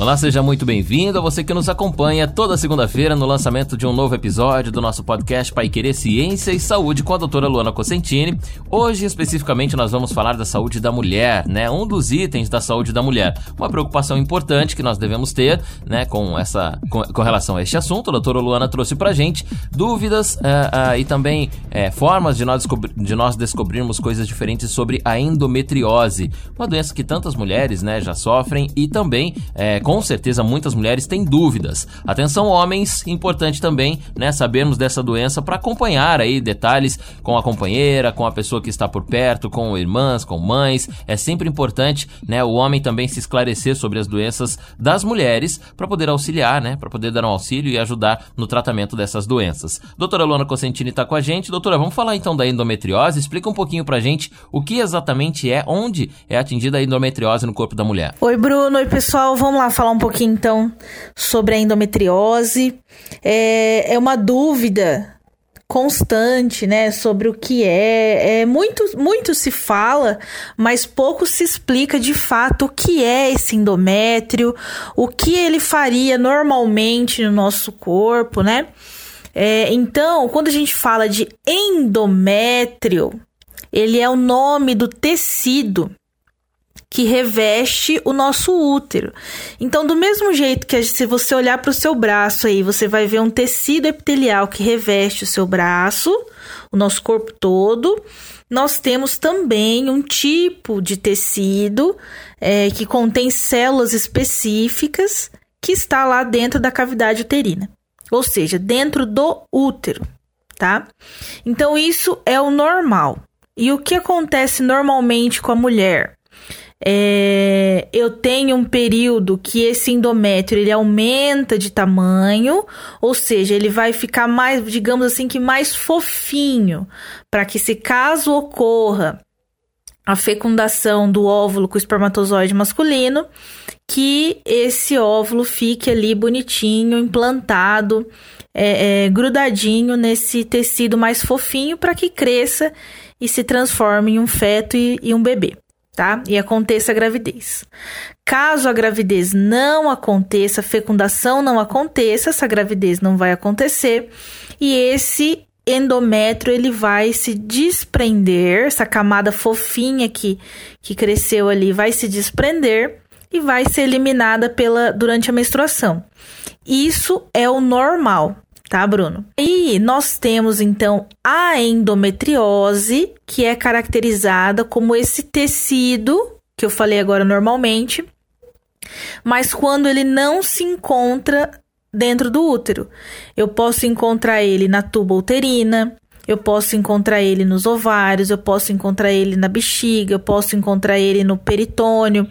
Olá, seja muito bem-vindo a você que nos acompanha toda segunda-feira no lançamento de um novo episódio do nosso podcast Pai Querer Ciência e Saúde com a doutora Luana Cosentini. Hoje, especificamente, nós vamos falar da saúde da mulher, né? Um dos itens da saúde da mulher. Uma preocupação importante que nós devemos ter, né, com essa com, com relação a este assunto. A doutora Luana trouxe pra gente dúvidas uh, uh, e também uh, formas de nós, de nós descobrirmos coisas diferentes sobre a endometriose, uma doença que tantas mulheres, né, já sofrem e também com certeza muitas mulheres têm dúvidas. Atenção, homens, importante também, né, sabermos dessa doença para acompanhar aí detalhes com a companheira, com a pessoa que está por perto, com irmãs, com mães. É sempre importante, né, o homem também se esclarecer sobre as doenças das mulheres para poder auxiliar, né, para poder dar um auxílio e ajudar no tratamento dessas doenças. Doutora Luana Cosentini está com a gente. Doutora, vamos falar então da endometriose. Explica um pouquinho pra gente o que exatamente é, onde é atingida a endometriose no corpo da mulher. Oi, Bruno. Oi, pessoal. Vamos lá falar um pouquinho então sobre a endometriose. É, é uma dúvida constante, né, sobre o que é. é muito, muito se fala, mas pouco se explica de fato o que é esse endométrio, o que ele faria normalmente no nosso corpo, né? É, então, quando a gente fala de endométrio, ele é o nome do tecido que reveste o nosso útero. Então, do mesmo jeito que se você olhar para o seu braço aí, você vai ver um tecido epitelial que reveste o seu braço, o nosso corpo todo. Nós temos também um tipo de tecido é, que contém células específicas que está lá dentro da cavidade uterina, ou seja, dentro do útero, tá? Então, isso é o normal. E o que acontece normalmente com a mulher? É, eu tenho um período que esse endométrio ele aumenta de tamanho, ou seja, ele vai ficar mais, digamos assim, que mais fofinho, para que se caso ocorra a fecundação do óvulo com o espermatozoide masculino, que esse óvulo fique ali bonitinho, implantado, é, é, grudadinho nesse tecido mais fofinho para que cresça e se transforme em um feto e, e um bebê tá? E aconteça a gravidez. Caso a gravidez não aconteça, fecundação não aconteça, essa gravidez não vai acontecer e esse endométrio ele vai se desprender, essa camada fofinha que, que cresceu ali vai se desprender e vai ser eliminada pela durante a menstruação. Isso é o normal, tá, Bruno? E nós temos então a endometriose, que é caracterizada como esse tecido que eu falei agora normalmente, mas quando ele não se encontra dentro do útero. Eu posso encontrar ele na tuba uterina, eu posso encontrar ele nos ovários, eu posso encontrar ele na bexiga, eu posso encontrar ele no peritônio,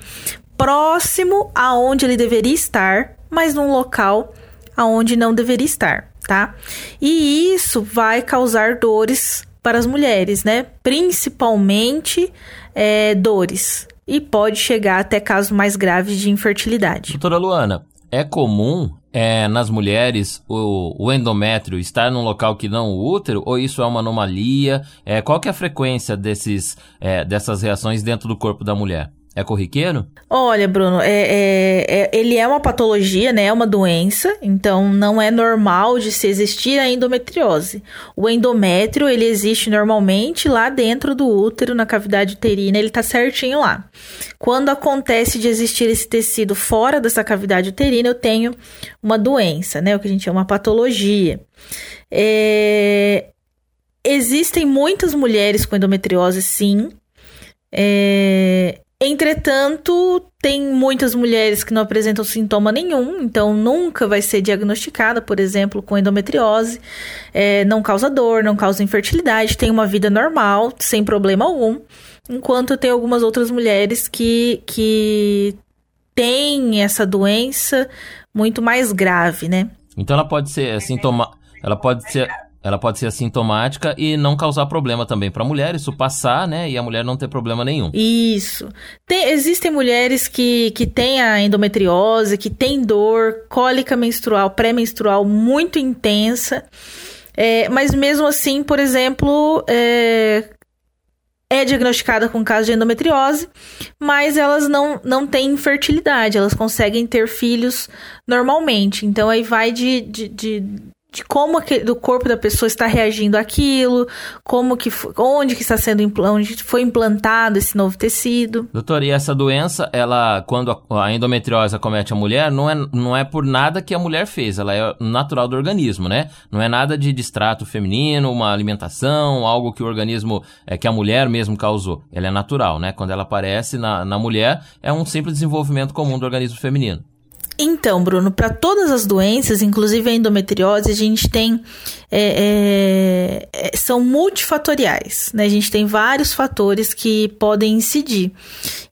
próximo aonde ele deveria estar, mas num local aonde não deveria estar tá? E isso vai causar dores para as mulheres, né? Principalmente é, dores. E pode chegar até casos mais graves de infertilidade. Doutora Luana, é comum é, nas mulheres o, o, endométrio estar num local que não o útero ou isso é uma anomalia? É, qual que é a frequência desses, é, dessas reações dentro do corpo da mulher? É corriqueiro? Olha, Bruno, é, é, é, ele é uma patologia, né? É uma doença, então não é normal de se existir a endometriose. O endométrio, ele existe normalmente lá dentro do útero, na cavidade uterina, ele tá certinho lá. Quando acontece de existir esse tecido fora dessa cavidade uterina, eu tenho uma doença, né? O que a gente chama uma patologia. É... Existem muitas mulheres com endometriose, sim. É, Entretanto, tem muitas mulheres que não apresentam sintoma nenhum, então nunca vai ser diagnosticada, por exemplo, com endometriose, é, não causa dor, não causa infertilidade, tem uma vida normal, sem problema algum. Enquanto tem algumas outras mulheres que, que têm essa doença muito mais grave, né? Então ela pode ser sintoma, ela pode ser ela pode ser assintomática e não causar problema também para a mulher, isso passar, né? E a mulher não ter problema nenhum. Isso. Tem, existem mulheres que, que têm a endometriose, que têm dor, cólica menstrual, pré-menstrual muito intensa. É, mas mesmo assim, por exemplo, é, é diagnosticada com caso de endometriose, mas elas não, não têm infertilidade, elas conseguem ter filhos normalmente. Então aí vai de, de, de de como que, do corpo da pessoa está reagindo àquilo, como que onde que está sendo onde foi implantado esse novo tecido. Doutor, e essa doença, ela quando a endometriose acomete a mulher, não é, não é por nada que a mulher fez, ela é natural do organismo, né? Não é nada de distrato feminino, uma alimentação, algo que o organismo é que a mulher mesmo causou. Ela é natural, né? Quando ela aparece na, na mulher, é um simples desenvolvimento comum do organismo feminino. Então, Bruno, para todas as doenças, inclusive a endometriose, a gente tem. É, é, é, são multifatoriais, né? A gente tem vários fatores que podem incidir.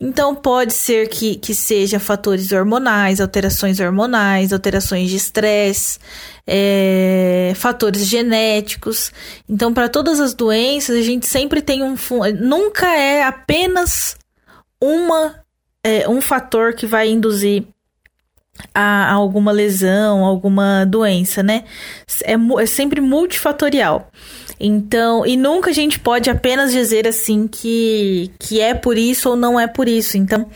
Então, pode ser que, que seja fatores hormonais, alterações hormonais, alterações de estresse, é, fatores genéticos. Então, para todas as doenças, a gente sempre tem um. Nunca é apenas uma, é, um fator que vai induzir a, alguma lesão, alguma doença, né? É, é sempre multifatorial. Então, e nunca a gente pode apenas dizer assim que, que é por isso ou não é por isso. Então,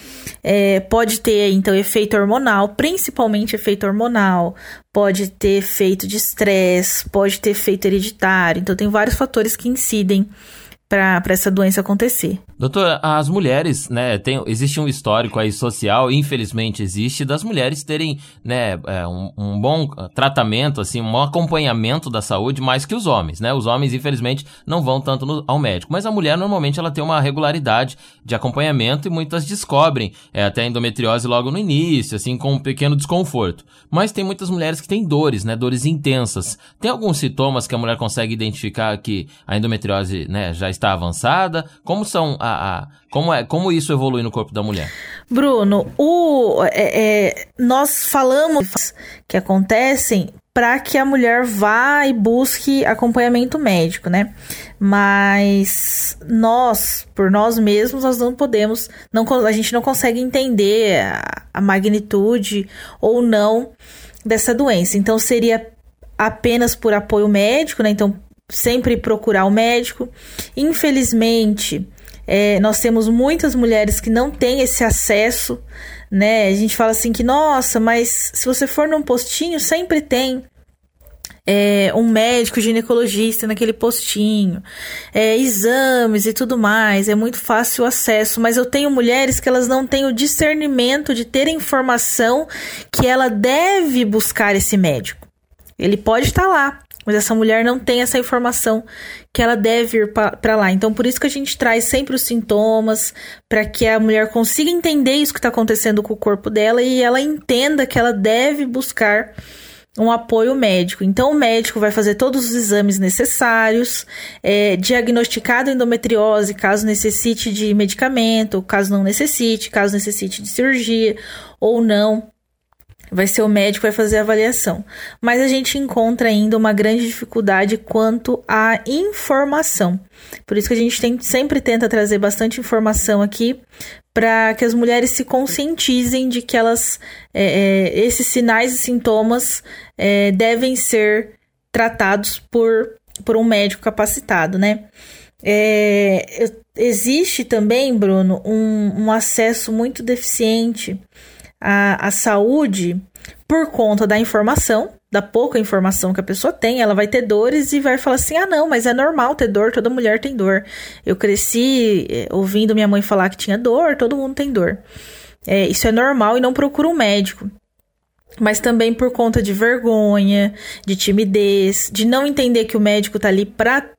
é, pode ter então efeito hormonal, principalmente efeito hormonal, pode ter efeito de estresse, pode ter efeito hereditário. Então, tem vários fatores que incidem para essa doença acontecer. Doutor, as mulheres, né, tem, existe um histórico aí social, infelizmente existe, das mulheres terem, né, é, um, um, bom tratamento, assim, um bom acompanhamento da saúde mais que os homens, né? Os homens, infelizmente, não vão tanto no, ao médico, mas a mulher, normalmente, ela tem uma regularidade de acompanhamento e muitas descobrem é, até endometriose logo no início, assim, com um pequeno desconforto. Mas tem muitas mulheres que têm dores, né, dores intensas. Tem alguns sintomas que a mulher consegue identificar que a endometriose, né, já avançada? Como são a a, como, é, como isso evolui no corpo da mulher? Bruno, o, é, é, nós falamos que acontecem para que a mulher vá e busque acompanhamento médico, né? Mas nós, por nós mesmos, nós não podemos, não, a gente não consegue entender a, a magnitude ou não dessa doença. Então seria apenas por apoio médico, né? Então sempre procurar o médico. Infelizmente, é, nós temos muitas mulheres que não têm esse acesso, né? A gente fala assim que, nossa, mas se você for num postinho, sempre tem. É, um médico ginecologista naquele postinho, é, exames e tudo mais, é muito fácil o acesso, mas eu tenho mulheres que elas não têm o discernimento de ter informação que ela deve buscar esse médico. Ele pode estar lá, mas essa mulher não tem essa informação que ela deve ir para lá. Então, por isso que a gente traz sempre os sintomas, para que a mulher consiga entender isso que está acontecendo com o corpo dela e ela entenda que ela deve buscar um apoio médico. Então, o médico vai fazer todos os exames necessários, é, diagnosticado endometriose, caso necessite de medicamento, caso não necessite, caso necessite de cirurgia ou não. Vai ser o médico que vai fazer a avaliação. Mas a gente encontra ainda uma grande dificuldade quanto à informação. Por isso que a gente tem, sempre tenta trazer bastante informação aqui para que as mulheres se conscientizem de que elas é, é, esses sinais e sintomas é, devem ser tratados por, por um médico capacitado, né? É, existe também, Bruno, um, um acesso muito deficiente a, a saúde por conta da informação, da pouca informação que a pessoa tem, ela vai ter dores e vai falar assim: ah, não, mas é normal ter dor, toda mulher tem dor. Eu cresci eh, ouvindo minha mãe falar que tinha dor, todo mundo tem dor. É, isso é normal e não procura um médico. Mas também por conta de vergonha, de timidez, de não entender que o médico tá ali pra.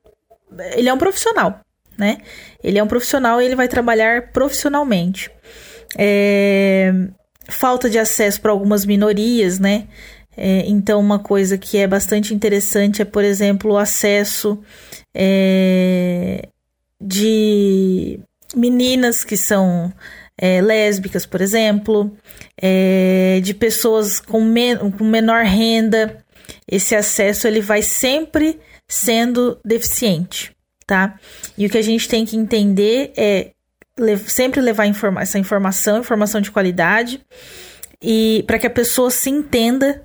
Ele é um profissional, né? Ele é um profissional e ele vai trabalhar profissionalmente. É falta de acesso para algumas minorias, né? É, então, uma coisa que é bastante interessante é, por exemplo, o acesso é, de meninas que são é, lésbicas, por exemplo, é, de pessoas com, com menor renda. Esse acesso ele vai sempre sendo deficiente, tá? E o que a gente tem que entender é sempre levar informa essa informação, informação de qualidade, e para que a pessoa se entenda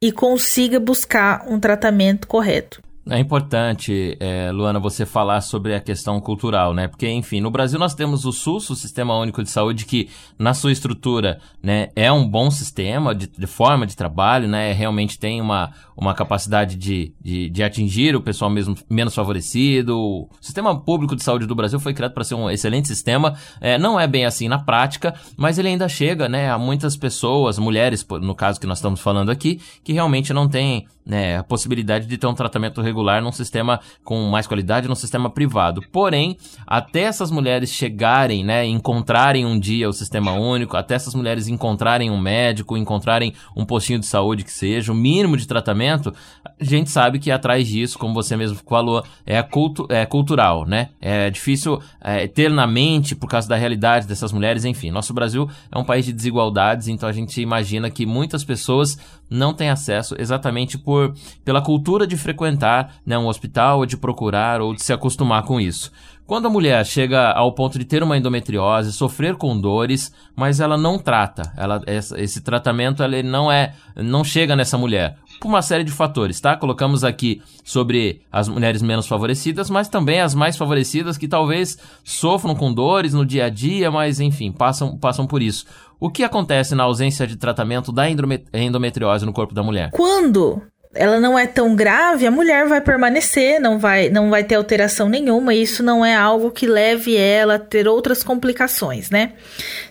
e consiga buscar um tratamento correto. É importante, é, Luana, você falar sobre a questão cultural, né? Porque, enfim, no Brasil nós temos o SUS, o Sistema Único de Saúde, que na sua estrutura, né, é um bom sistema de, de forma de trabalho, né? Realmente tem uma, uma capacidade de, de, de, atingir o pessoal mesmo menos favorecido. O sistema público de saúde do Brasil foi criado para ser um excelente sistema. É, não é bem assim na prática, mas ele ainda chega, né, a muitas pessoas, mulheres, no caso que nós estamos falando aqui, que realmente não têm né, a possibilidade de ter um tratamento regular num sistema com mais qualidade, num sistema privado. Porém, até essas mulheres chegarem, né, encontrarem um dia o sistema único, até essas mulheres encontrarem um médico, encontrarem um postinho de saúde que seja, o mínimo de tratamento, a gente sabe que atrás disso, como você mesmo falou, é, cultu é cultural, né? É difícil é, ter na mente por causa da realidade dessas mulheres, enfim. Nosso Brasil é um país de desigualdades, então a gente imagina que muitas pessoas não têm acesso exatamente por pela cultura de frequentar né, um hospital, ou de procurar, ou de se acostumar com isso. Quando a mulher chega ao ponto de ter uma endometriose, sofrer com dores, mas ela não trata, ela, esse tratamento ele não é, não chega nessa mulher por uma série de fatores, tá? Colocamos aqui sobre as mulheres menos favorecidas, mas também as mais favorecidas que talvez sofram com dores no dia a dia, mas enfim, passam, passam por isso. O que acontece na ausência de tratamento da endometriose no corpo da mulher? Quando ela não é tão grave, a mulher vai permanecer, não vai, não vai ter alteração nenhuma, e isso não é algo que leve ela a ter outras complicações, né?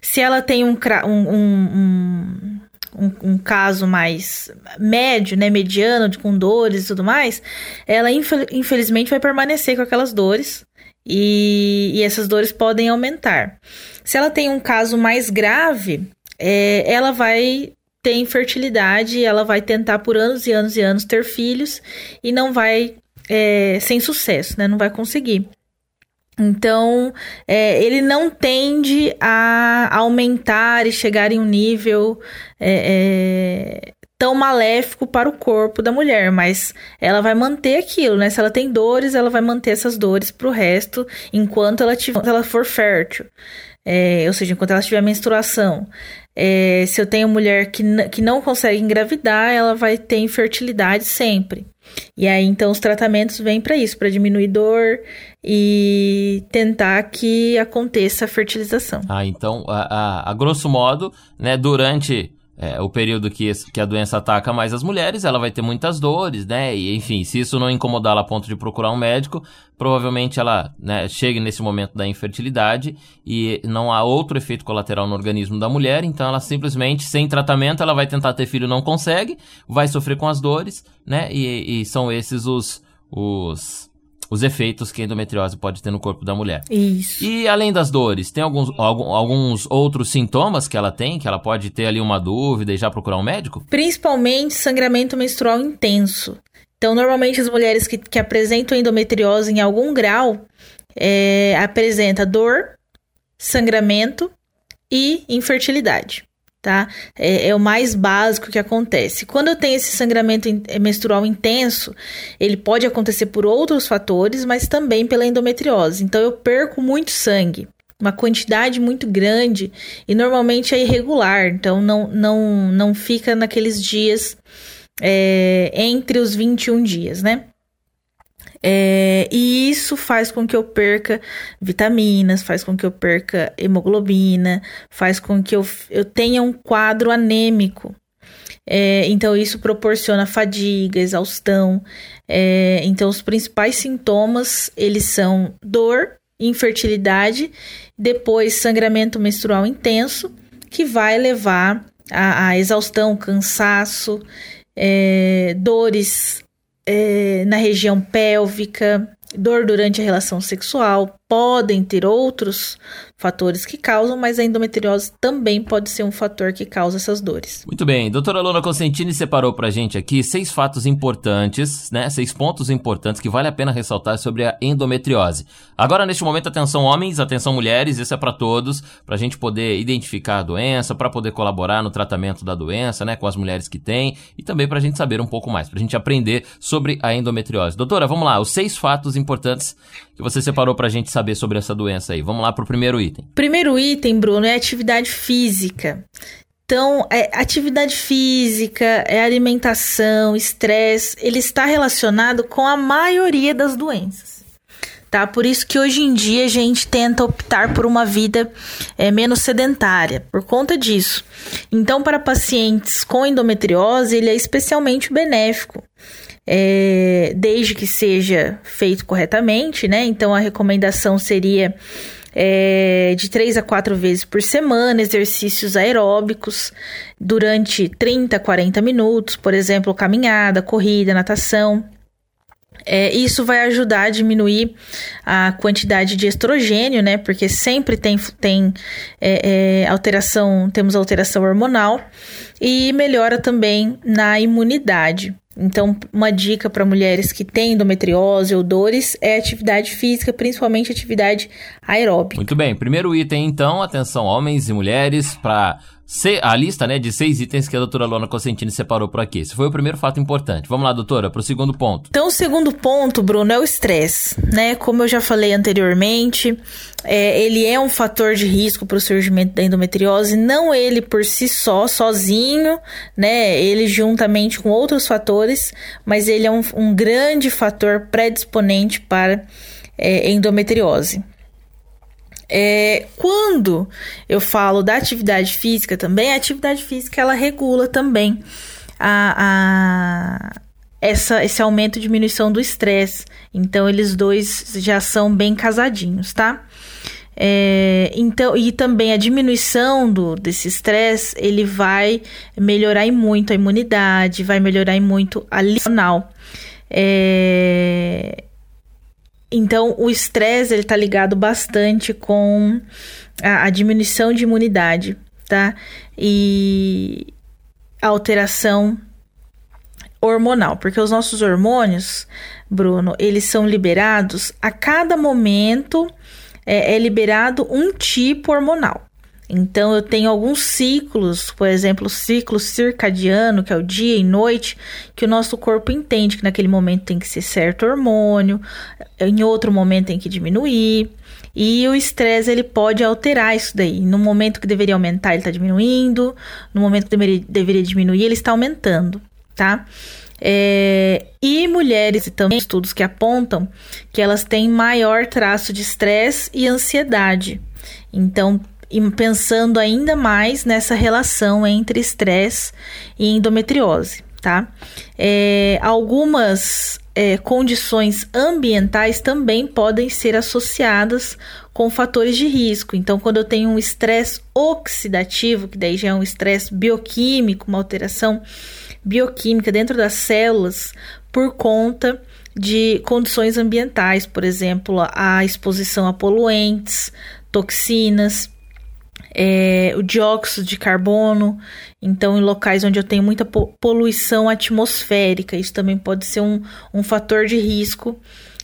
Se ela tem um, um, um, um, um caso mais médio, né, mediano, com dores e tudo mais, ela infelizmente vai permanecer com aquelas dores, e, e essas dores podem aumentar. Se ela tem um caso mais grave, é, ela vai ter infertilidade, ela vai tentar por anos e anos e anos ter filhos e não vai é, sem sucesso, né? Não vai conseguir. Então, é, ele não tende a aumentar e chegar em um nível é, é, tão maléfico para o corpo da mulher, mas ela vai manter aquilo, né? Se ela tem dores, ela vai manter essas dores para o resto enquanto ela, tiver, ela for fértil. É, ou seja, enquanto ela tiver menstruação. É, se eu tenho mulher que, que não consegue engravidar, ela vai ter infertilidade sempre. E aí, então, os tratamentos vêm para isso, para diminuir dor e tentar que aconteça a fertilização. Ah, então, a, a, a grosso modo, né, durante é, o período que, que a doença ataca mais as mulheres, ela vai ter muitas dores, né? E enfim, se isso não incomodá-la a ponto de procurar um médico, provavelmente ela né, chegue nesse momento da infertilidade e não há outro efeito colateral no organismo da mulher, então ela simplesmente, sem tratamento, ela vai tentar ter filho, não consegue, vai sofrer com as dores, né? E, e são esses os, os os efeitos que a endometriose pode ter no corpo da mulher. Isso. E além das dores, tem alguns, algum, alguns outros sintomas que ela tem, que ela pode ter ali uma dúvida e já procurar um médico? Principalmente sangramento menstrual intenso. Então, normalmente as mulheres que, que apresentam endometriose em algum grau é, apresenta dor, sangramento e infertilidade tá? É, é, o mais básico que acontece. Quando eu tenho esse sangramento é, menstrual intenso, ele pode acontecer por outros fatores, mas também pela endometriose. Então eu perco muito sangue, uma quantidade muito grande e normalmente é irregular, então não não não fica naqueles dias é, entre os 21 dias, né? É, e isso faz com que eu perca vitaminas, faz com que eu perca hemoglobina, faz com que eu, eu tenha um quadro anêmico. É, então, isso proporciona fadiga, exaustão. É, então, os principais sintomas, eles são dor, infertilidade, depois sangramento menstrual intenso, que vai levar a, a exaustão, cansaço, é, dores é, na região pélvica, dor durante a relação sexual, podem ter outros fatores que causam, mas a endometriose também pode ser um fator que causa essas dores. Muito bem, doutora Luna Consentini separou pra gente aqui seis fatos importantes, né? Seis pontos importantes que vale a pena ressaltar sobre a endometriose. Agora, neste momento, atenção homens, atenção mulheres, isso é para todos, pra gente poder identificar a doença, para poder colaborar no tratamento da doença, né? Com as mulheres que têm e também pra gente saber um pouco mais, pra gente aprender sobre a endometriose. Doutora, vamos lá, os seis fatos importantes que você separou pra gente saber sobre essa doença aí. Vamos lá pro primeiro item. Primeiro item, Bruno, é atividade física. Então, é, atividade física, é alimentação, estresse, ele está relacionado com a maioria das doenças. Tá? Por isso que hoje em dia a gente tenta optar por uma vida é, menos sedentária, por conta disso. Então, para pacientes com endometriose, ele é especialmente benéfico. É, desde que seja feito corretamente, né? Então a recomendação seria é, de 3 a 4 vezes por semana, exercícios aeróbicos durante 30 a 40 minutos, por exemplo, caminhada, corrida, natação. É, isso vai ajudar a diminuir a quantidade de estrogênio, né? Porque sempre tem, tem é, é, alteração, temos alteração hormonal e melhora também na imunidade. Então, uma dica para mulheres que têm endometriose ou dores é atividade física, principalmente atividade aeróbica. Muito bem. Primeiro item, então, atenção, homens e mulheres, para a lista né, de seis itens que a doutora Lona Cosentini separou por aqui. Esse foi o primeiro fato importante. Vamos lá, doutora, para o segundo ponto. Então, o segundo ponto, Bruno, é o estresse. Né? Como eu já falei anteriormente, é, ele é um fator de risco para o surgimento da endometriose, não ele por si só, sozinho, né? Ele juntamente com outros fatores, mas ele é um, um grande fator predisponente para é, endometriose. É, quando eu falo da atividade física também, a atividade física ela regula também a, a essa, esse aumento e diminuição do estresse. Então, eles dois já são bem casadinhos, tá? É, então, e também a diminuição do, desse estresse, ele vai melhorar muito a imunidade, vai melhorar muito a licional. É, então, o estresse ele tá ligado bastante com a, a, diminuição de imunidade, tá? E a alteração hormonal, porque os nossos hormônios, Bruno, eles são liberados a cada momento é, é liberado um tipo hormonal. Então, eu tenho alguns ciclos, por exemplo, o ciclo circadiano, que é o dia e noite, que o nosso corpo entende que naquele momento tem que ser certo hormônio, em outro momento tem que diminuir. E o estresse ele pode alterar isso daí. No momento que deveria aumentar, ele está diminuindo. No momento que deveria, deveria diminuir, ele está aumentando, tá? É, e mulheres, e também estudos que apontam que elas têm maior traço de estresse e ansiedade. Então, pensando ainda mais nessa relação entre estresse e endometriose, tá? É, algumas é, condições ambientais também podem ser associadas com fatores de risco. Então, quando eu tenho um estresse oxidativo, que daí já é um estresse bioquímico, uma alteração bioquímica dentro das células por conta de condições ambientais, por exemplo, a exposição a poluentes, toxinas, é, o dióxido de carbono. Então, em locais onde eu tenho muita poluição atmosférica, isso também pode ser um, um fator de risco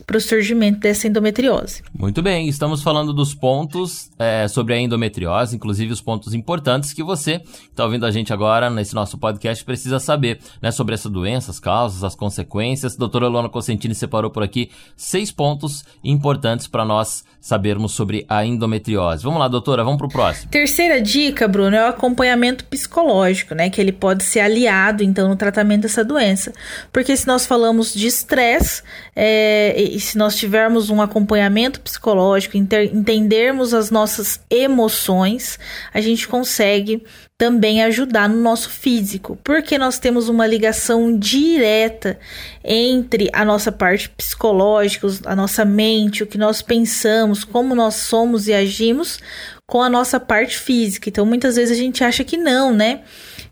para o surgimento dessa endometriose. Muito bem, estamos falando dos pontos é, sobre a endometriose, inclusive os pontos importantes que você que está ouvindo a gente agora nesse nosso podcast precisa saber né, sobre essa doença, as causas, as consequências. A doutora Lona Cosentini separou por aqui seis pontos importantes para nós sabermos sobre a endometriose. Vamos lá, doutora, vamos para o próximo. Terceira dica, Bruno, é o acompanhamento psicológico, né? Que ele pode ser aliado, então, no tratamento dessa doença. Porque se nós falamos de estresse, é, e se nós tivermos um acompanhamento psicológico, entendermos as nossas emoções, a gente consegue também ajudar no nosso físico, porque nós temos uma ligação direta entre a nossa parte psicológica, a nossa mente, o que nós pensamos, como nós somos e agimos com a nossa parte física. Então, muitas vezes a gente acha que não, né?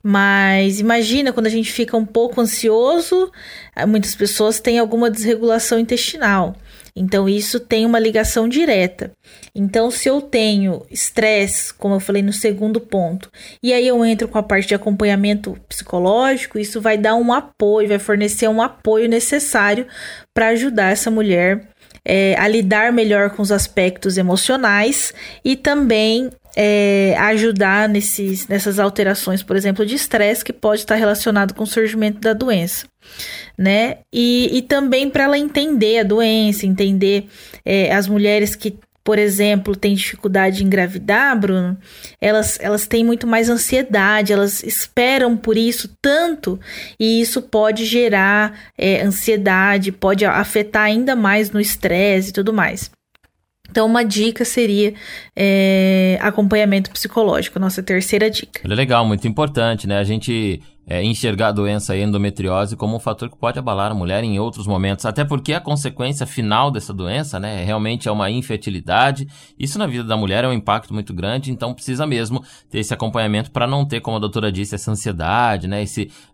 Mas imagina quando a gente fica um pouco ansioso, muitas pessoas têm alguma desregulação intestinal. Então, isso tem uma ligação direta. Então, se eu tenho estresse, como eu falei no segundo ponto, e aí eu entro com a parte de acompanhamento psicológico, isso vai dar um apoio, vai fornecer um apoio necessário para ajudar essa mulher é, a lidar melhor com os aspectos emocionais e também é, ajudar nesses, nessas alterações, por exemplo, de estresse que pode estar relacionado com o surgimento da doença, né? E, e também para ela entender a doença, entender é, as mulheres que por exemplo, têm dificuldade em engravidar, Bruno, elas, elas têm muito mais ansiedade, elas esperam por isso tanto, e isso pode gerar é, ansiedade, pode afetar ainda mais no estresse e tudo mais. Então, uma dica seria é, acompanhamento psicológico, nossa terceira dica. Legal, muito importante, né? A gente é, enxergar a doença endometriose como um fator que pode abalar a mulher em outros momentos, até porque a consequência final dessa doença, né, realmente é uma infertilidade. Isso na vida da mulher é um impacto muito grande, então precisa mesmo ter esse acompanhamento para não ter, como a doutora disse, essa ansiedade, né,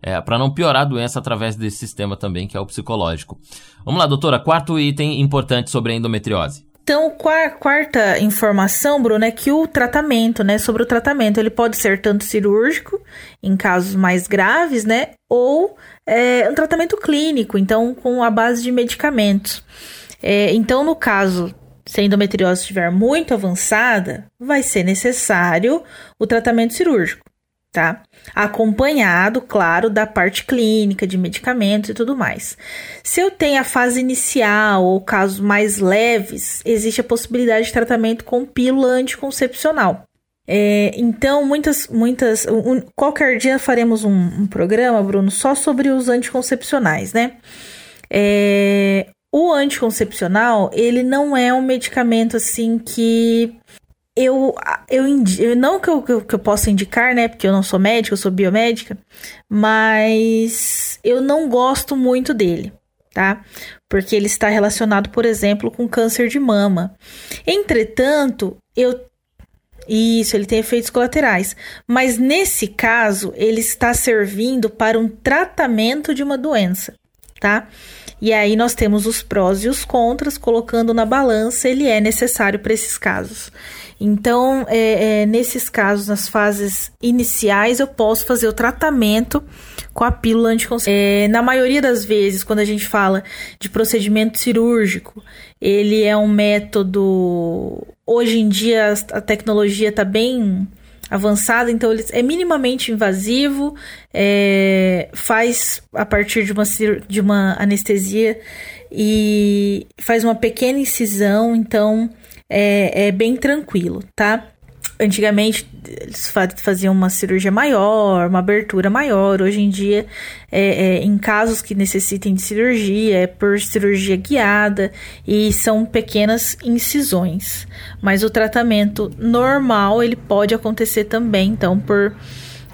é, para não piorar a doença através desse sistema também que é o psicológico. Vamos lá, doutora, quarto item importante sobre a endometriose. Então, quarta informação, Bruno, é que o tratamento, né, sobre o tratamento, ele pode ser tanto cirúrgico, em casos mais graves, né, ou é, um tratamento clínico, então com a base de medicamentos. É, então, no caso, se a endometriose estiver muito avançada, vai ser necessário o tratamento cirúrgico tá? Acompanhado, claro, da parte clínica, de medicamentos e tudo mais. Se eu tenho a fase inicial ou casos mais leves, existe a possibilidade de tratamento com pílula anticoncepcional. É, então, muitas, muitas. Um, qualquer dia faremos um, um, programa, Bruno, só sobre os anticoncepcionais, né? É, o anticoncepcional, ele não é um medicamento assim que eu, eu, não que eu, que eu possa indicar, né? Porque eu não sou médica, eu sou biomédica, mas eu não gosto muito dele, tá? Porque ele está relacionado, por exemplo, com câncer de mama. Entretanto, eu isso, ele tem efeitos colaterais. Mas nesse caso, ele está servindo para um tratamento de uma doença, tá? E aí nós temos os prós e os contras, colocando na balança, ele é necessário para esses casos. Então, é, é, nesses casos, nas fases iniciais, eu posso fazer o tratamento com a pílula anticoncepcional. É, na maioria das vezes, quando a gente fala de procedimento cirúrgico, ele é um método. Hoje em dia, a tecnologia está bem avançada, então ele é minimamente invasivo, é, faz a partir de uma, de uma anestesia e faz uma pequena incisão, então é, é bem tranquilo, tá? Antigamente eles faziam uma cirurgia maior, uma abertura maior. Hoje em dia, é, é, em casos que necessitem de cirurgia, é por cirurgia guiada e são pequenas incisões. Mas o tratamento normal ele pode acontecer também, então, por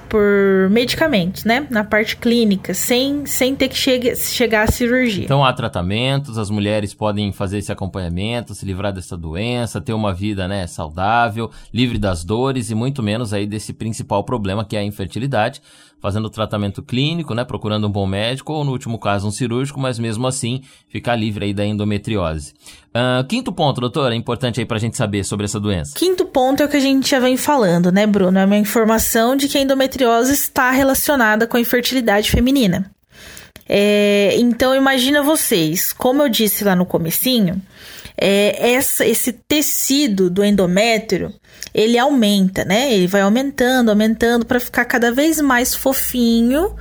por medicamentos, né? Na parte clínica, sem, sem ter que chegue, chegar à cirurgia. Então há tratamentos, as mulheres podem fazer esse acompanhamento, se livrar dessa doença, ter uma vida né, saudável, livre das dores e muito menos aí desse principal problema que é a infertilidade, fazendo tratamento clínico, né? Procurando um bom médico ou, no último caso, um cirúrgico, mas mesmo assim ficar livre aí da endometriose. Uh, quinto ponto, doutora, é importante aí pra gente saber sobre essa doença. Quinto ponto é o que a gente já vem falando, né, Bruno? É uma informação de que a endometriose está relacionada com a infertilidade feminina. É, então imagina vocês, como eu disse lá no comecinho, é, essa, esse tecido do endométrio ele aumenta, né? Ele vai aumentando, aumentando para ficar cada vez mais fofinho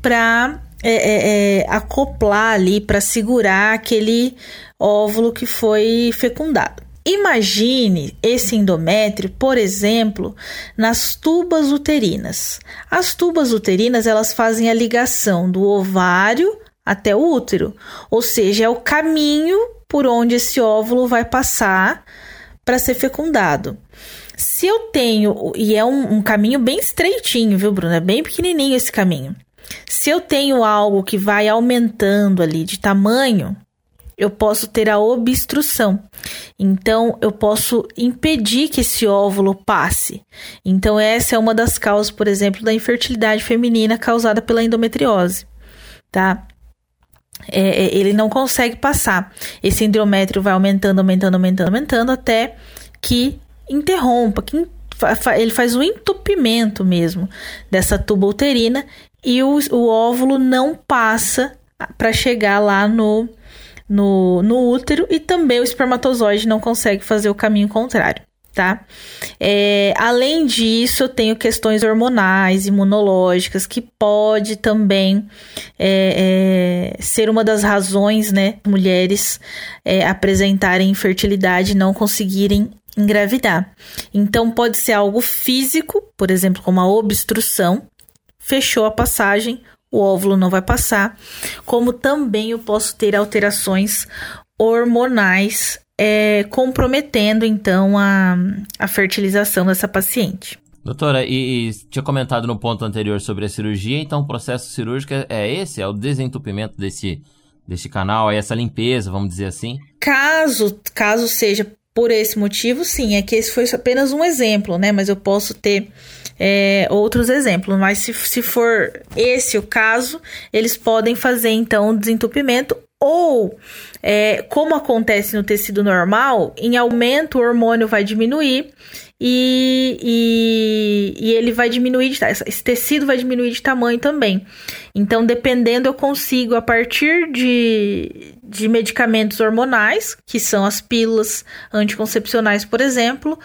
para é, é, é, acoplar ali, para segurar aquele óvulo que foi fecundado. Imagine esse endométrio, por exemplo, nas tubas uterinas. As tubas uterinas elas fazem a ligação do ovário até o útero, ou seja, é o caminho por onde esse óvulo vai passar para ser fecundado. Se eu tenho, e é um, um caminho bem estreitinho, viu, Bruno? É bem pequenininho esse caminho. Se eu tenho algo que vai aumentando ali de tamanho, eu posso ter a obstrução. Então, eu posso impedir que esse óvulo passe. Então, essa é uma das causas, por exemplo, da infertilidade feminina causada pela endometriose, tá? É, é ele não consegue passar. Esse endométrio vai aumentando, aumentando, aumentando, aumentando até que interrompa, que ele faz o entupimento mesmo dessa tuba uterina e o, o óvulo não passa para chegar lá no, no, no útero e também o espermatozoide não consegue fazer o caminho contrário. Tá? É, além disso, eu tenho questões hormonais, imunológicas, que pode também é, é, ser uma das razões, né, mulheres é, apresentarem infertilidade e não conseguirem engravidar. Então, pode ser algo físico, por exemplo, como a obstrução, fechou a passagem, o óvulo não vai passar, como também eu posso ter alterações hormonais é, comprometendo então a, a fertilização dessa paciente. Doutora, e, e, tinha comentado no ponto anterior sobre a cirurgia, então o processo cirúrgico é, é esse? É o desentupimento desse, desse canal, é essa limpeza, vamos dizer assim? Caso, caso seja por esse motivo, sim, é que esse foi apenas um exemplo, né? Mas eu posso ter é, outros exemplos. Mas se, se for esse o caso, eles podem fazer então o desentupimento ou, é, como acontece no tecido normal, em aumento o hormônio vai diminuir e, e, e, ele vai diminuir, de, esse tecido vai diminuir de tamanho também. Então, dependendo, eu consigo, a partir de, de medicamentos hormonais, que são as pílulas anticoncepcionais, por exemplo,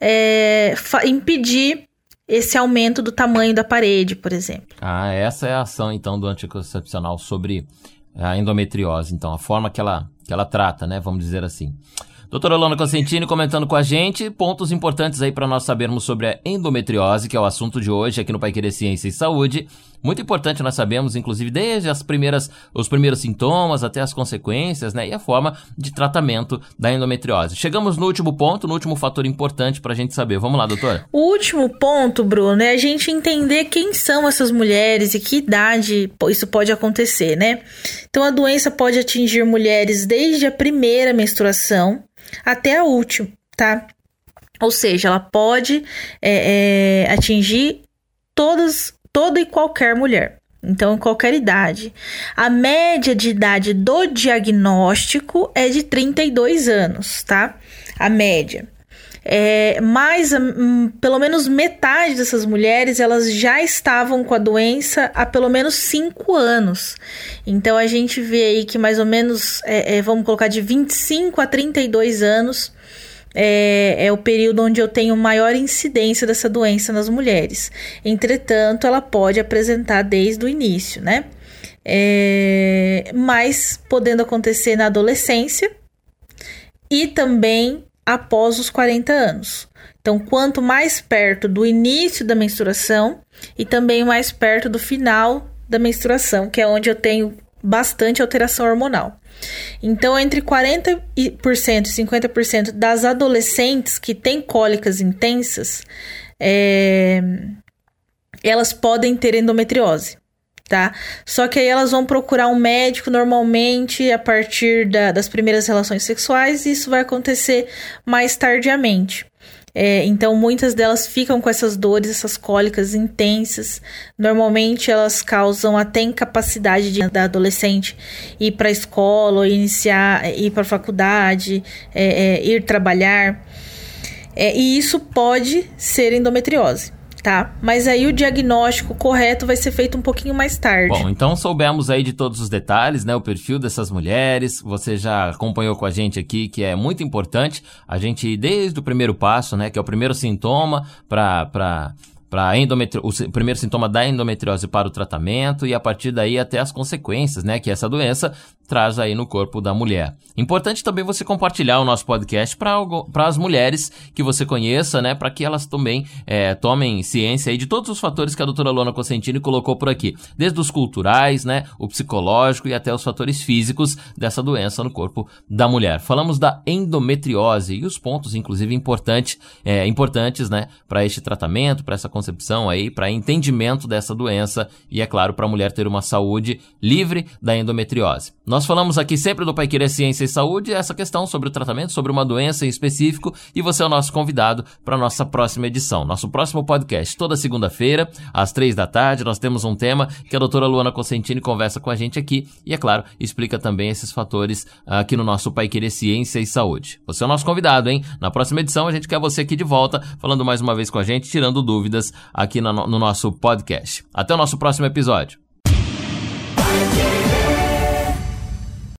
é, impedir esse aumento do tamanho da parede, por exemplo. Ah, essa é a ação, então, do anticoncepcional sobre a endometriose, então, a forma que ela, que ela trata, né? Vamos dizer assim. Doutora Lona Cosentini comentando com a gente pontos importantes aí para nós sabermos sobre a endometriose, que é o assunto de hoje aqui no Pai Querer Ciência e Saúde. Muito importante nós sabemos, inclusive, desde as primeiras, os primeiros sintomas até as consequências, né? E a forma de tratamento da endometriose. Chegamos no último ponto, no último fator importante para a gente saber. Vamos lá, doutora. O último ponto, Bruno, é a gente entender quem são essas mulheres e que idade isso pode acontecer, né? Então, a doença pode atingir mulheres desde a primeira menstruação até a última, tá? Ou seja, ela pode é, é, atingir todas, toda e qualquer mulher. Então, em qualquer idade. A média de idade do diagnóstico é de 32 anos, tá? A média. É, mas hum, pelo menos metade dessas mulheres elas já estavam com a doença há pelo menos 5 anos. Então a gente vê aí que mais ou menos, é, é, vamos colocar de 25 a 32 anos. É, é, o período onde eu tenho maior incidência dessa doença nas mulheres. Entretanto, ela pode apresentar desde o início, né? É, mas podendo acontecer na adolescência e também após os 40 anos. Então, quanto mais perto do início da menstruação e também mais perto do final da menstruação, que é onde eu tenho bastante alteração hormonal. Então, entre 40% e 50% das adolescentes que têm cólicas intensas, é, elas podem ter endometriose tá? Só que aí elas vão procurar um médico normalmente a partir da, das primeiras relações sexuais e isso vai acontecer mais tardiamente. É, então, muitas delas ficam com essas dores, essas cólicas intensas. Normalmente, elas causam até incapacidade de, da adolescente ir para a escola, ou iniciar, ir para a faculdade, é, é, ir trabalhar. É, e isso pode ser endometriose tá? Mas aí o diagnóstico correto vai ser feito um pouquinho mais tarde. Bom, então soubemos aí de todos os detalhes, né? O perfil dessas mulheres. Você já acompanhou com a gente aqui que é muito importante a gente desde o primeiro passo, né? Que é o primeiro sintoma para para o primeiro sintoma da endometriose para o tratamento e a partir daí até as consequências, né, que essa doença traz aí no corpo da mulher. Importante também você compartilhar o nosso podcast para as mulheres que você conheça, né, para que elas também é, tomem ciência aí de todos os fatores que a doutora Lona Cosentini colocou por aqui, desde os culturais, né, o psicológico e até os fatores físicos dessa doença no corpo da mulher. Falamos da endometriose e os pontos, inclusive, importante, é, importantes, né, para este tratamento, para essa concepção aí, para entendimento dessa doença e, é claro, para a mulher ter uma saúde livre da endometriose. Nós falamos aqui sempre do Pai Querer Ciência e Saúde, essa questão sobre o tratamento, sobre uma doença em específico, e você é o nosso convidado para a nossa próxima edição. Nosso próximo podcast, toda segunda-feira, às três da tarde, nós temos um tema que a doutora Luana Cosentini conversa com a gente aqui e, é claro, explica também esses fatores aqui no nosso Pai Querer Ciência e Saúde. Você é o nosso convidado, hein? Na próxima edição, a gente quer você aqui de volta, falando mais uma vez com a gente, tirando dúvidas aqui no, no nosso podcast. Até o nosso próximo episódio.